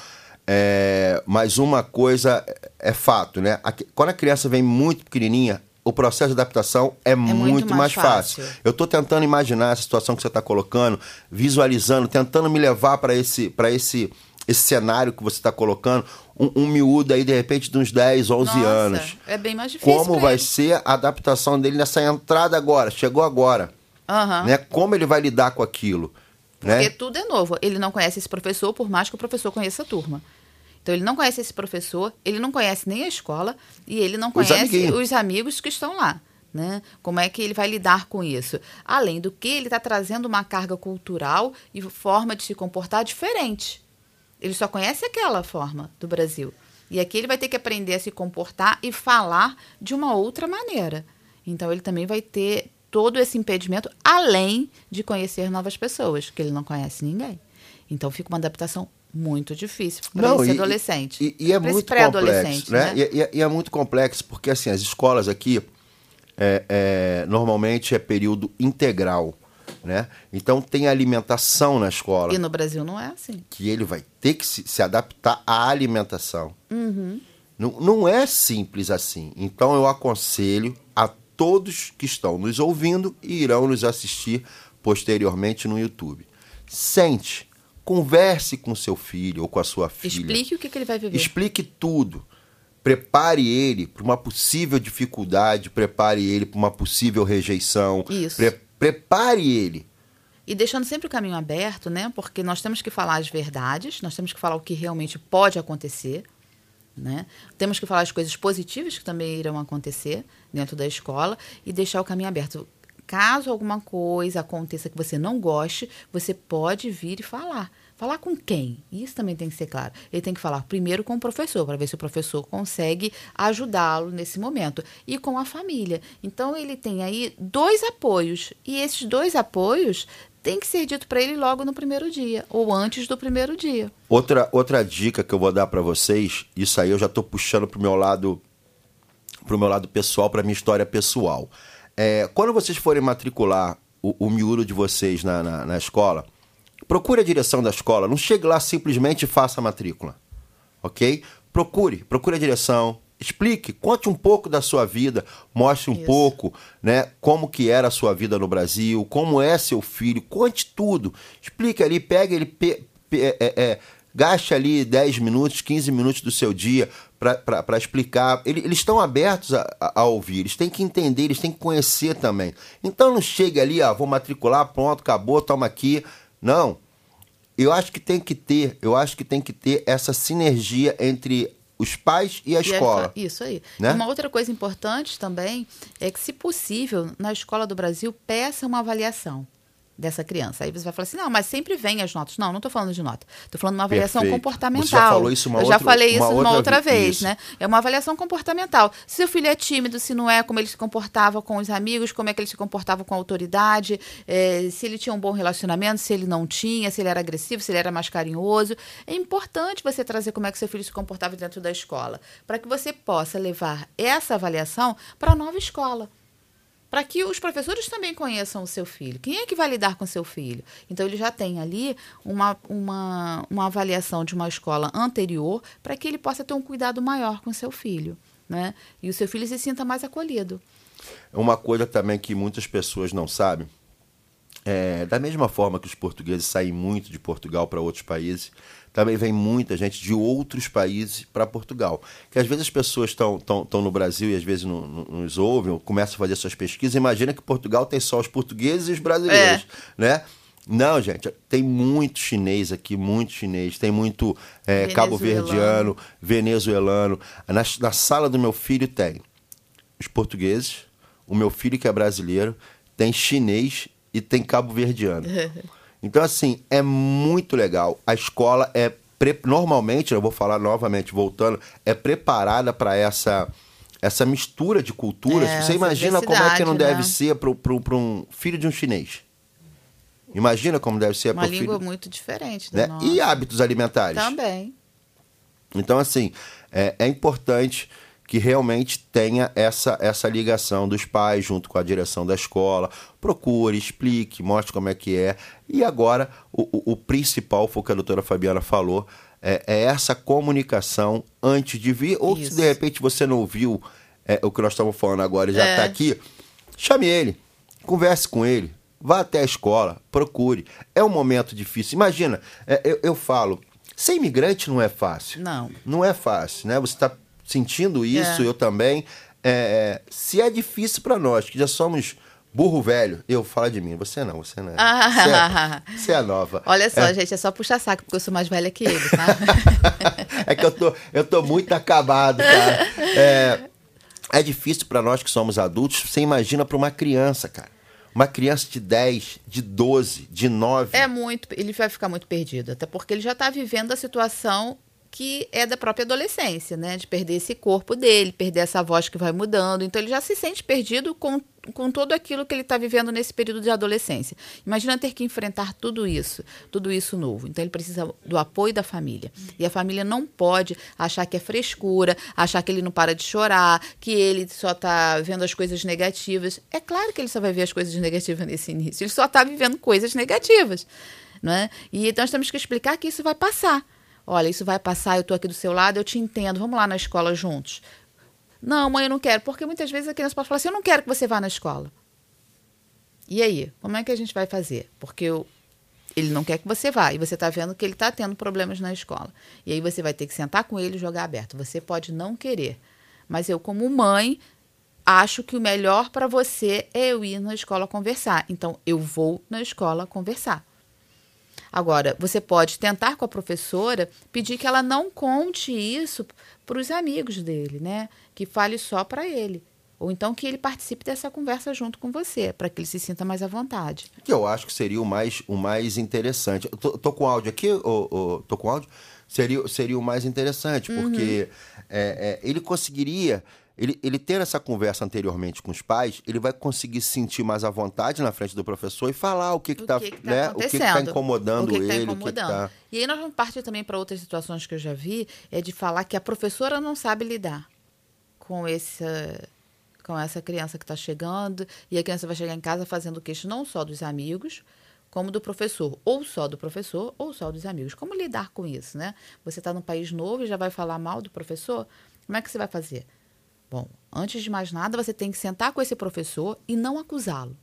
É, mas uma coisa é fato, né? Quando a criança vem muito pequenininha, o processo de adaptação é, muito, mais,
mais
fácil.
fácil.
Eu estou tentando imaginar essa situação que você está colocando, visualizando, tentando me levar para esse, para esse, esse cenário que você está colocando. Um, um miúdo aí, de repente, de uns 10, 11
Nossa,
anos.
É bem mais difícil.
Como vai
ele.
ser a adaptação dele nessa entrada agora? Chegou agora.
Aham.
Né? Como ele vai lidar com aquilo?
Porque
Né?
tudo é novo. Ele não conhece esse professor, por mais que o professor conheça a turma. Então ele não conhece esse professor, ele não conhece nem a escola e ele não
Os
conhece
amiguinhos.
os amigos que estão lá. Né? Como é que ele vai lidar com isso? Além do que, ele está trazendo uma carga cultural e forma de se comportar diferente. Ele só conhece aquela forma do Brasil. E aqui ele vai ter que aprender a se comportar e falar de uma outra maneira. Então ele também vai ter todo esse impedimento, além de conhecer novas pessoas, que ele não conhece ninguém. Então fica uma adaptação muito difícil para esse
e-
adolescente.
E, e é muito
pré-adolescente,
complexo, né? E, e- e é muito complexo porque assim as escolas aqui é, é, normalmente é período integral, né? Então tem alimentação na escola
E no Brasil não é assim.
que ele vai ter que se, se adaptar à alimentação.
Uhum.
Não, não é simples assim. Então eu aconselho a todos que estão nos ouvindo e irão nos assistir posteriormente no YouTube. Sente, converse com seu filho ou com a sua filha.
Explique o que, que ele vai viver.
Explique tudo. Prepare ele para uma possível dificuldade, prepare ele para uma possível rejeição.
Isso.
Pre- prepare ele.
E deixando sempre o caminho aberto, né? Porque nós temos que falar as verdades, nós temos que falar o que realmente pode acontecer, né? Temos que falar as coisas positivas que também irão acontecer dentro da escola e deixar o caminho aberto. Caso alguma coisa aconteça que você não goste, você pode vir e falar. Falar com quem? Isso também tem que ser claro. Ele tem que falar primeiro com o professor, para ver se o professor consegue ajudá-lo nesse momento. E com a família. Então, ele tem aí dois apoios. E esses dois apoios têm que ser dito para ele logo no primeiro dia, ou antes do primeiro dia.
Outra, outra dica que eu vou dar para vocês, isso aí eu já tô puxando pro meu lado pro meu lado pessoal, pra minha história pessoal. É, quando vocês forem matricular o, o miúdo de vocês na, na, na escola, procure a direção da escola. Não chegue lá simplesmente e faça a matrícula. Ok? Procure, procure a direção. Explique, conte um pouco da sua vida, mostre um pouco, né, como que era a sua vida no Brasil, como é seu filho, conte tudo. Explique ali, pegue ele, pe- pe- é, é, gaste ali 10 minutos, 15 minutos do seu dia para explicar. Ele- Eles estão abertos a, a- a ouvir, eles têm que entender, eles têm que conhecer também. Então não chegue ali, ó, vou matricular, pronto, acabou, toma aqui. Não. Eu acho que tem que ter, eu acho que tem que ter essa sinergia entre os pais e a
E
escola.
fa- Isso aí.
né?
Uma outra coisa importante também é que, se possível, na escola do Brasil, peça uma avaliação dessa criança. Aí você vai falar assim, não, mas sempre vem as notas. Não, não estou falando de nota. Estou falando de uma avaliação
Perfeito.
comportamental.
Você já falou isso uma
Eu já
outra-
falei
uma
isso uma
outra
outra
ve-
vez,
isso.
né? É uma avaliação comportamental. Se seu filho é tímido, se não é, como ele se comportava com os amigos, como é que ele se comportava com a autoridade, eh, se ele tinha um bom relacionamento, se ele não tinha, se ele era agressivo, se ele era mais carinhoso. É importante você trazer como é que seu filho se comportava dentro da escola, para que você possa levar essa avaliação para a nova escola para que os professores também conheçam o seu filho. Quem é que vai lidar com o seu filho? Então, ele já tem ali uma, uma, uma avaliação de uma escola anterior para que ele possa ter um cuidado maior com o seu filho. Né? E o seu filho se sinta mais acolhido.
Uma coisa também que muitas pessoas não sabem, é, da mesma forma que os portugueses saem muito de Portugal para outros países, também vem muita gente de outros países para Portugal. Que às vezes as pessoas estão no Brasil e às vezes não, não- nos ouvem, ou começam a fazer suas pesquisas, imagina que Portugal tem só os portugueses e os brasileiros, né? Não, gente, tem muito chinês aqui, muito chinês, tem muito é, cabo-verdiano, venezuelano. Na, na sala do meu filho tem os portugueses, o meu filho que é brasileiro, tem chinês e tem cabo-verdiano. (laughs) Então, assim, é muito legal. A escola é. pre- Normalmente, eu vou falar novamente, voltando, é preparada para essa. Essa mistura de culturas.
É,
Você imagina como é que não
diversidade,
deve
né?
ser para um filho de um chinês. Imagina como deve ser
Uma
para o
língua
filho.
muito diferente
Né?
nossa.
E hábitos alimentares.
Também.
Então, assim, é, é importante que realmente tenha essa, essa ligação dos pais junto com a direção da escola. Procure, explique, mostre como é que é. E agora, o, o- o principal, foi o que a doutora Fabiana falou, é, é essa comunicação antes de vir. Ou se
Isso.
de repente você não ouviu é, o que nós estamos falando agora e já
É.
está aqui, chame ele, converse com ele, vá até a escola, procure. É um momento difícil. Imagina, é, eu, eu falo, ser imigrante não é fácil.
Não.
Não é fácil, né? Você está sentindo isso,
É.
eu também. É, se é difícil para nós, que já somos burro velho, eu falo de mim, você não, você não é.
Ah. (laughs)
Você é, você é nova.
Olha só,
é,
gente, é só puxar saco, porque eu sou mais velha que ele, tá? (laughs)
É que eu tô, eu tô muito acabado, cara. É, é difícil para nós que somos adultos, você imagina para uma criança, cara. Uma criança de 10, de 12, de 9.
É muito, ele vai ficar muito perdido, até porque ele já está vivendo a situação que é da própria adolescência, né? De perder esse corpo dele, perder essa voz que vai mudando. Então ele já se sente perdido com, com tudo aquilo que ele está vivendo nesse período de adolescência. Imagina ter que enfrentar tudo isso, tudo isso novo. Então ele precisa do apoio da família. E a família não pode achar que é frescura, achar que ele não para de chorar, que ele só está vendo as coisas negativas. É claro que ele só vai ver as coisas negativas nesse início. Ele só está vivendo coisas negativas. Não é? E então nós temos que explicar que isso vai passar. Olha, isso vai passar, eu tô aqui do seu lado, eu te entendo, vamos lá na escola juntos. Não, mãe, eu não quero, porque muitas vezes a criança pode falar assim: eu não quero que você vá na escola. E aí, como é que a gente vai fazer? Porque eu- ele não quer que você vá, e você está vendo que ele está tendo problemas na escola. E aí você vai ter que sentar com ele e jogar aberto. Você pode não querer, mas eu, como mãe, acho que o melhor para você é eu ir na escola conversar. Então, eu vou na escola conversar. Agora, você pode tentar com a professora pedir que ela não conte isso para os amigos dele, né? Que fale só para ele. Ou então que ele participe dessa conversa junto com você, para que ele se sinta mais à vontade.
Que eu acho que seria o mais, o mais interessante. Tô, tô com áudio aqui? Ô, ô, tô com áudio? Seria, seria o mais interessante,
Uhum.
porque é, é, ele conseguiria. Ele, ele tendo essa conversa anteriormente com os pais, ele vai conseguir se sentir mais à vontade na frente do professor e falar o que está
que que tá
né, o que que tá
acontecendo,
incomodando
o que que tá
ele,
incomodando.
o que que tá...
E aí nós vamos partir também para outras situações que eu já vi, é de falar que a professora não sabe lidar com esse com essa criança que está chegando e a criança vai chegar em casa fazendo queixa não só dos amigos como do professor, ou só do professor ou só dos amigos. Como lidar com isso, né? Você está num país novo e já vai falar mal do professor? Como é que você vai fazer? Bom, antes de mais nada, você tem que sentar com esse professor e não acusá-lo.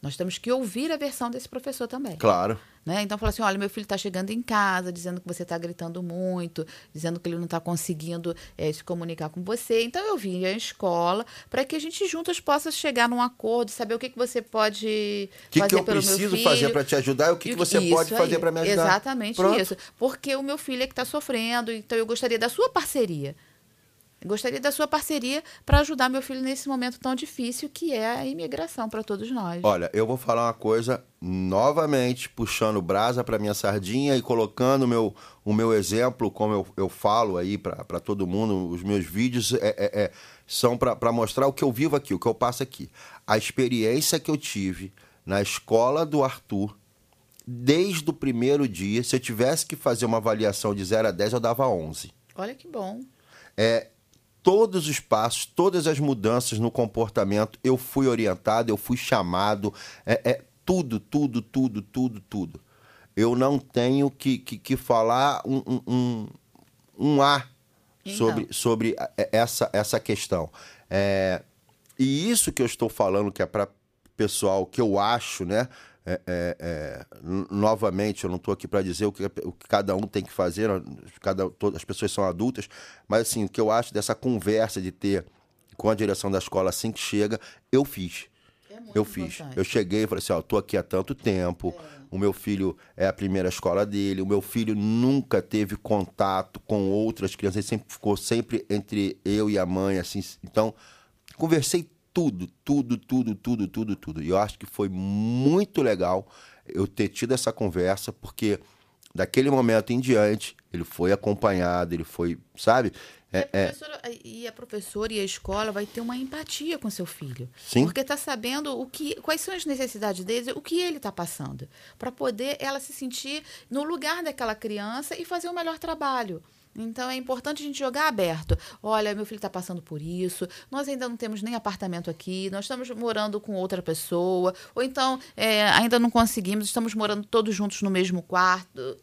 Nós temos que ouvir a versão desse professor também.
Claro.
Né? Então, fala assim: olha, meu filho está chegando em casa, dizendo que você está gritando muito, dizendo que ele não está conseguindo eh, se comunicar com você. Então, eu vim à escola para que a gente juntas possa chegar num acordo, saber o que, que você pode
O que,
fazer
que eu
pelo meu
preciso
filho.
fazer para te ajudar e o que, que você
isso
pode
aí.
fazer para me ajudar?
Exatamente
Pronto.
isso. Porque o meu filho é que está sofrendo, então eu gostaria da sua parceria. Gostaria da sua parceria para ajudar meu filho nesse momento tão difícil que é a imigração para todos nós.
Olha, eu vou falar uma coisa novamente, puxando brasa para minha sardinha e colocando o meu, o meu exemplo, como eu, eu falo aí para todo mundo, os meus vídeos é, é- é- são para mostrar o que eu vivo aqui, o que eu passo aqui. A experiência que eu tive na escola do Arthur, desde o primeiro dia, se eu tivesse que fazer uma avaliação de 0 a 10, eu dava 11
Olha que bom.
é, todos os passos, todas as mudanças no comportamento, eu fui orientado, eu fui chamado, é, é tudo, tudo, tudo, tudo, tudo. Eu não tenho que, que, que falar um, um, um, A
Então.
sobre, sobre é, essa, essa questão. É, e isso que eu estou falando, que é para pessoal que eu acho, né? É, é, é, novamente, eu não estou aqui para dizer o que, o que cada um tem que fazer, cada, todas as pessoas são adultas, mas assim, o que eu acho dessa conversa de ter com a direção da escola assim que chega, eu fiz. eu fiz. Eu cheguei e falei assim, ó, tô aqui há tanto tempo, o meu filho é a primeira escola dele, o meu filho nunca teve contato com outras crianças, ele sempre ficou sempre entre eu e a mãe, assim, então conversei tudo, tudo, tudo, tudo, tudo, tudo. E eu acho que foi muito legal eu ter tido essa conversa, porque daquele momento em diante, ele foi acompanhado, ele foi, sabe? É, é,
Professora- E a professora e a escola vai ter uma empatia com seu filho.
Sim.
Porque está sabendo o que, quais são as necessidades dele, o que ele está passando. Para poder ela se sentir no lugar daquela criança e fazer o melhor trabalho. Então é importante a gente jogar aberto. Olha, meu filho está passando por isso. Nós ainda não temos nem apartamento aqui. Nós estamos morando com outra pessoa. Ou então é, ainda não conseguimos. Estamos morando todos juntos no mesmo quarto.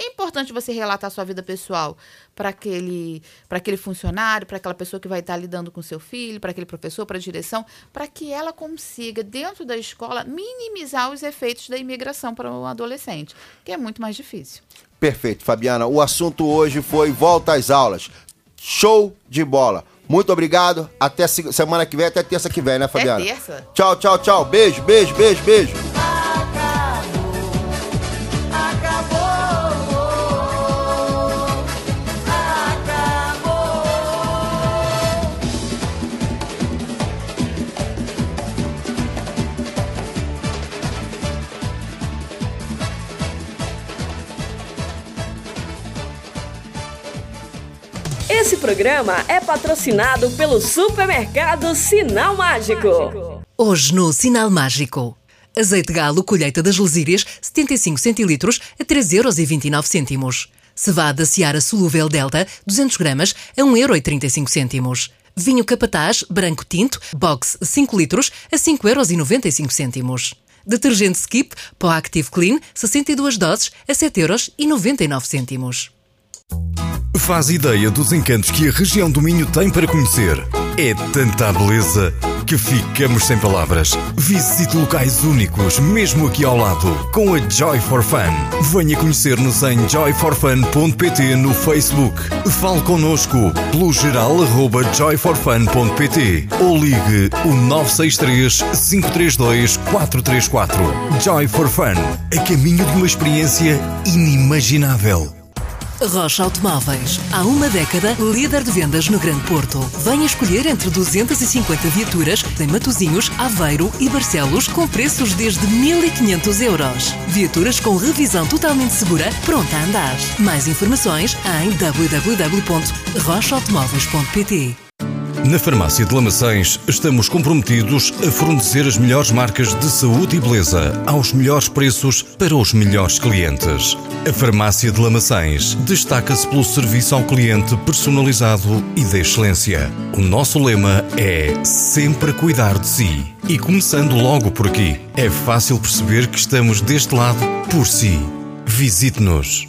É importante você relatar sua vida pessoal para aquele, aquele funcionário, para aquela pessoa que vai estar lidando com seu filho, para aquele professor, para a direção, para que ela consiga, dentro da escola, minimizar os efeitos da imigração para um adolescente, que é muito mais difícil.
Perfeito, Fabiana. O assunto hoje foi volta às aulas. Show de bola. Muito obrigado. Até se- semana que vem, até terça que vem, né, Fabiana?
terça.
Tchau, tchau, tchau. Beijo, beijo, beijo, beijo.
Programa é patrocinado pelo supermercado Sinal Mágico.
Hoje no Sinal Mágico. Azeite galo colheita das lesírias 75 centilitros a 3,29 euros. Cevada Seara solúvel Delta 200 gramas a 1,35 euros. Vinho Capataz branco tinto box 5 litros a 5,95 euros. Detergente Skip Pó Active Clean, 62 doses a 7,99€.
Faz ideia dos encantos que a região do Minho tem para conhecer. É tanta beleza que ficamos sem palavras. Visite locais únicos, mesmo aqui ao lado, com a Joy for Fun. Venha conhecer-nos em joyforfun.pt no Facebook. Fale connosco pelo geral arroba joyforfun.pt ou ligue o 963 532 434. Joy for Fun, a caminho de uma experiência inimaginável.
Rocha Automóveis. Há uma década, líder de vendas no Grande Porto. Venha escolher entre 250 viaturas em Matozinhos, Aveiro e Barcelos com preços desde 1.500 euros. Viaturas com revisão totalmente segura, pronta a andar. Mais informações em www.rochaautomóveis.pt
Na Farmácia de Lamaçães estamos comprometidos a fornecer as melhores marcas de saúde e beleza aos melhores preços para os melhores clientes. A Farmácia de Lamaçães destaca-se pelo serviço ao cliente personalizado e de excelência. O nosso lema é sempre cuidar de si. E começando logo por aqui, é fácil perceber que estamos deste lado por si. Visite-nos.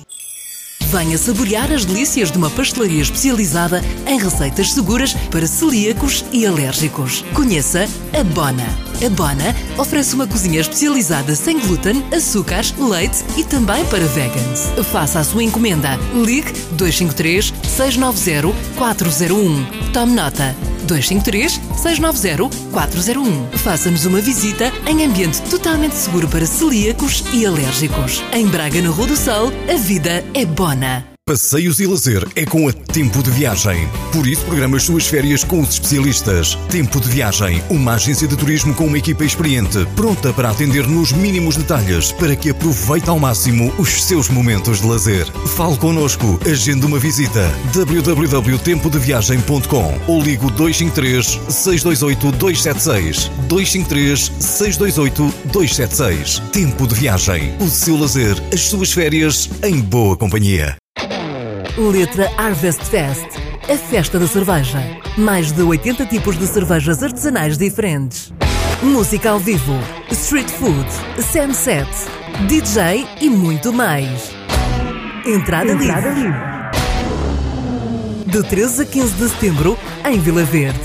Venha saborear as delícias de uma pastelaria especializada em receitas seguras para celíacos e alérgicos. Conheça a Bona. A Bona oferece uma cozinha especializada sem glúten, açúcares, leite e também para vegans. Faça a sua encomenda. Ligue 253 690 401. Tome nota. 253 690 401. Faça-nos uma visita em ambiente totalmente seguro para celíacos e alérgicos. Em Braga, na Rua do Sol, a vida é bona.
Passeios e lazer é com a Tempo de Viagem. Por isso, programa as suas férias com os especialistas. Tempo de Viagem, uma agência de turismo com uma equipa experiente, pronta para atender nos mínimos detalhes, para que aproveite ao máximo os seus momentos de lazer. Fale connosco, agende uma visita. www.tempodeviagem.com ou ligo 253 628 276 253 628 276. Tempo de Viagem, o seu lazer, as suas férias em boa companhia.
Letra Harvest Fest, a festa da cerveja. Mais de 80 tipos de cervejas artesanais diferentes. Música ao vivo, street food, sunset, DJ e muito mais. Entrada,
Entrada
livre. De 13 a 15 de setembro, em Vila Verde.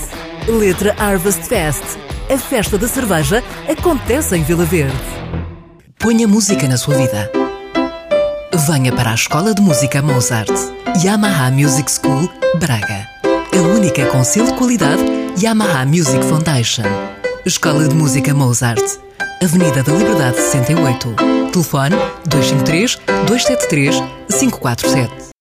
Letra Harvest Fest, a festa da cerveja acontece em Vila Verde. Ponha música na sua vida. Venha para a Escola de Música Mozart, Yamaha Music School, Braga. A única com selo de qualidade Yamaha Music Foundation. Escola de Música Mozart, Avenida da Liberdade 68. Telefone 253 273 547.